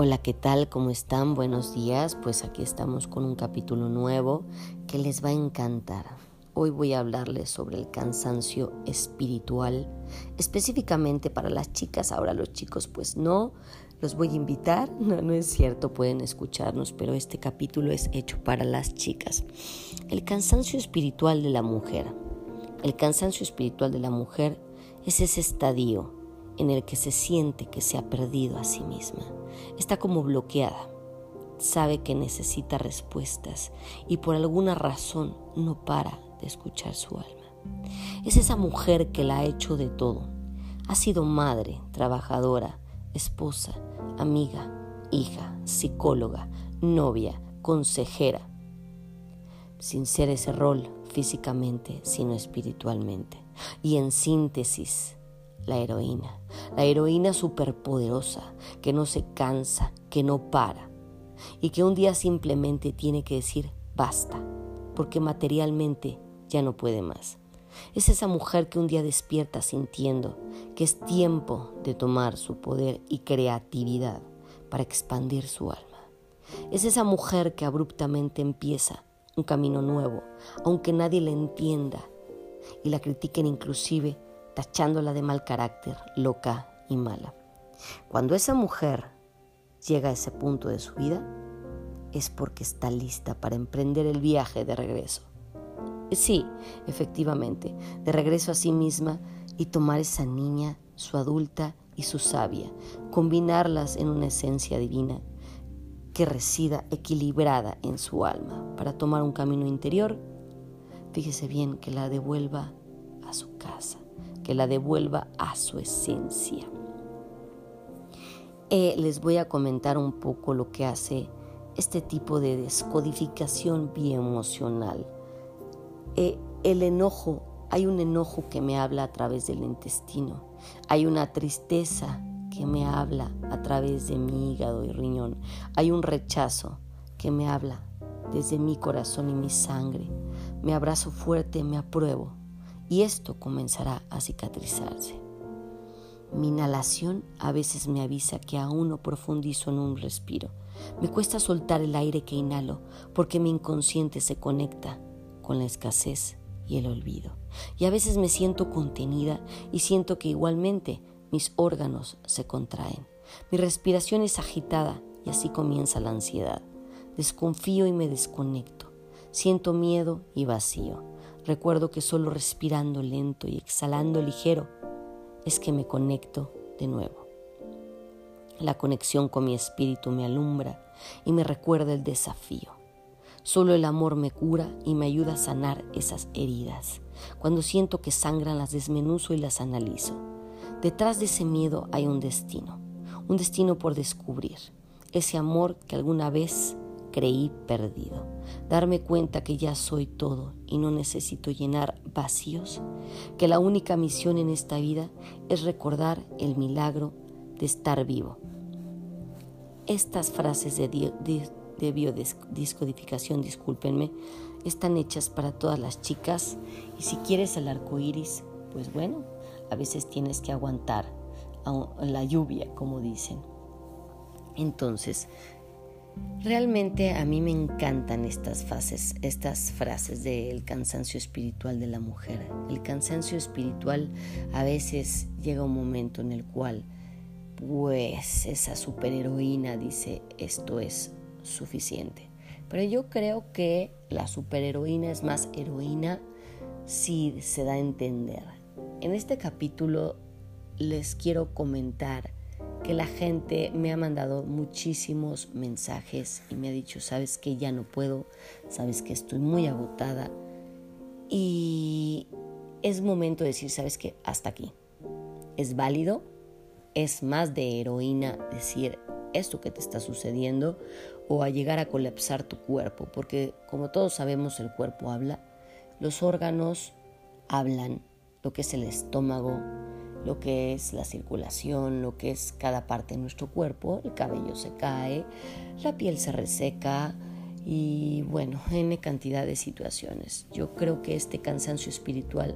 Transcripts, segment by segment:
Hola, ¿qué tal? ¿Cómo están? Buenos días. Pues aquí estamos con un capítulo nuevo que les va a encantar. Hoy voy a hablarles sobre el cansancio espiritual, específicamente para las chicas. Ahora los chicos pues no, los voy a invitar. No, no es cierto, pueden escucharnos, pero este capítulo es hecho para las chicas. El cansancio espiritual de la mujer. El cansancio espiritual de la mujer es ese estadio en el que se siente que se ha perdido a sí misma. Está como bloqueada. Sabe que necesita respuestas y por alguna razón no para de escuchar su alma. Es esa mujer que la ha hecho de todo. Ha sido madre, trabajadora, esposa, amiga, hija, psicóloga, novia, consejera, sin ser ese rol físicamente, sino espiritualmente. Y en síntesis, la heroína. La heroína superpoderosa, que no se cansa, que no para y que un día simplemente tiene que decir basta, porque materialmente ya no puede más. Es esa mujer que un día despierta sintiendo que es tiempo de tomar su poder y creatividad para expandir su alma. Es esa mujer que abruptamente empieza un camino nuevo, aunque nadie la entienda y la critiquen inclusive tachándola de mal carácter, loca y mala. Cuando esa mujer llega a ese punto de su vida, es porque está lista para emprender el viaje de regreso. Sí, efectivamente, de regreso a sí misma y tomar esa niña, su adulta y su sabia, combinarlas en una esencia divina que resida equilibrada en su alma para tomar un camino interior, fíjese bien que la devuelva a su casa que la devuelva a su esencia. Eh, les voy a comentar un poco lo que hace este tipo de descodificación bioemocional. Eh, el enojo, hay un enojo que me habla a través del intestino, hay una tristeza que me habla a través de mi hígado y riñón, hay un rechazo que me habla desde mi corazón y mi sangre. Me abrazo fuerte, me apruebo, y esto comenzará a cicatrizarse. Mi inhalación a veces me avisa que aún no profundizo en un respiro. Me cuesta soltar el aire que inhalo porque mi inconsciente se conecta con la escasez y el olvido. Y a veces me siento contenida y siento que igualmente mis órganos se contraen. Mi respiración es agitada y así comienza la ansiedad. Desconfío y me desconecto. Siento miedo y vacío. Recuerdo que solo respirando lento y exhalando ligero es que me conecto de nuevo. La conexión con mi espíritu me alumbra y me recuerda el desafío. Solo el amor me cura y me ayuda a sanar esas heridas. Cuando siento que sangran las desmenuzo y las analizo. Detrás de ese miedo hay un destino, un destino por descubrir, ese amor que alguna vez creí perdido. Darme cuenta que ya soy todo y no necesito llenar vacíos, que la única misión en esta vida es recordar el milagro de estar vivo. Estas frases de, de, biodescodificación, discúlpenme, están hechas para todas las chicas y si quieres el arco iris, pues bueno, a veces tienes que aguantar la lluvia, como dicen. Entonces, Realmente a mí me encantan estas fases, estas frases del cansancio espiritual de la mujer. El cansancio espiritual a veces llega un momento en el cual pues esa superheroína dice esto es suficiente. Pero yo creo que la superheroína es más heroína si se da a entender. En este capítulo les quiero comentar que la gente me ha mandado muchísimos mensajes y me ha dicho, sabes que ya no puedo, sabes que estoy muy agotada y es momento de decir, sabes que hasta aquí. Es válido, es más de heroína decir esto que te está sucediendo o a llegar a colapsar tu cuerpo, porque como todos sabemos el cuerpo habla, los órganos hablan, lo que es el estómago, lo que es la circulación, lo que es cada parte de nuestro cuerpo, el cabello se cae, la piel se reseca y bueno, en cantidad de situaciones. Yo creo que este cansancio espiritual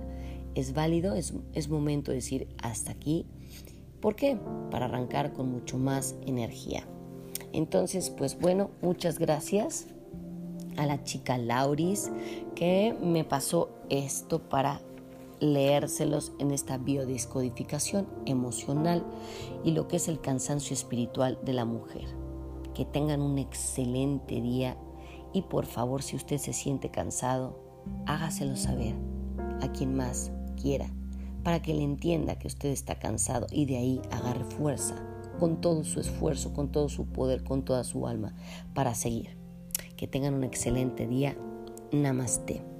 es válido, es, es momento de decir hasta aquí. ¿Por qué? Para arrancar con mucho más energía. Entonces, pues bueno, muchas gracias a la chica Lauris que me pasó esto para leérselos en esta biodescodificación emocional y lo que es el cansancio espiritual de la mujer. Que tengan un excelente día y por favor si usted se siente cansado, hágaselo saber a quien más quiera para que le entienda que usted está cansado y de ahí agarre fuerza con todo su esfuerzo, con todo su poder, con toda su alma para seguir. Que tengan un excelente día. Namaste.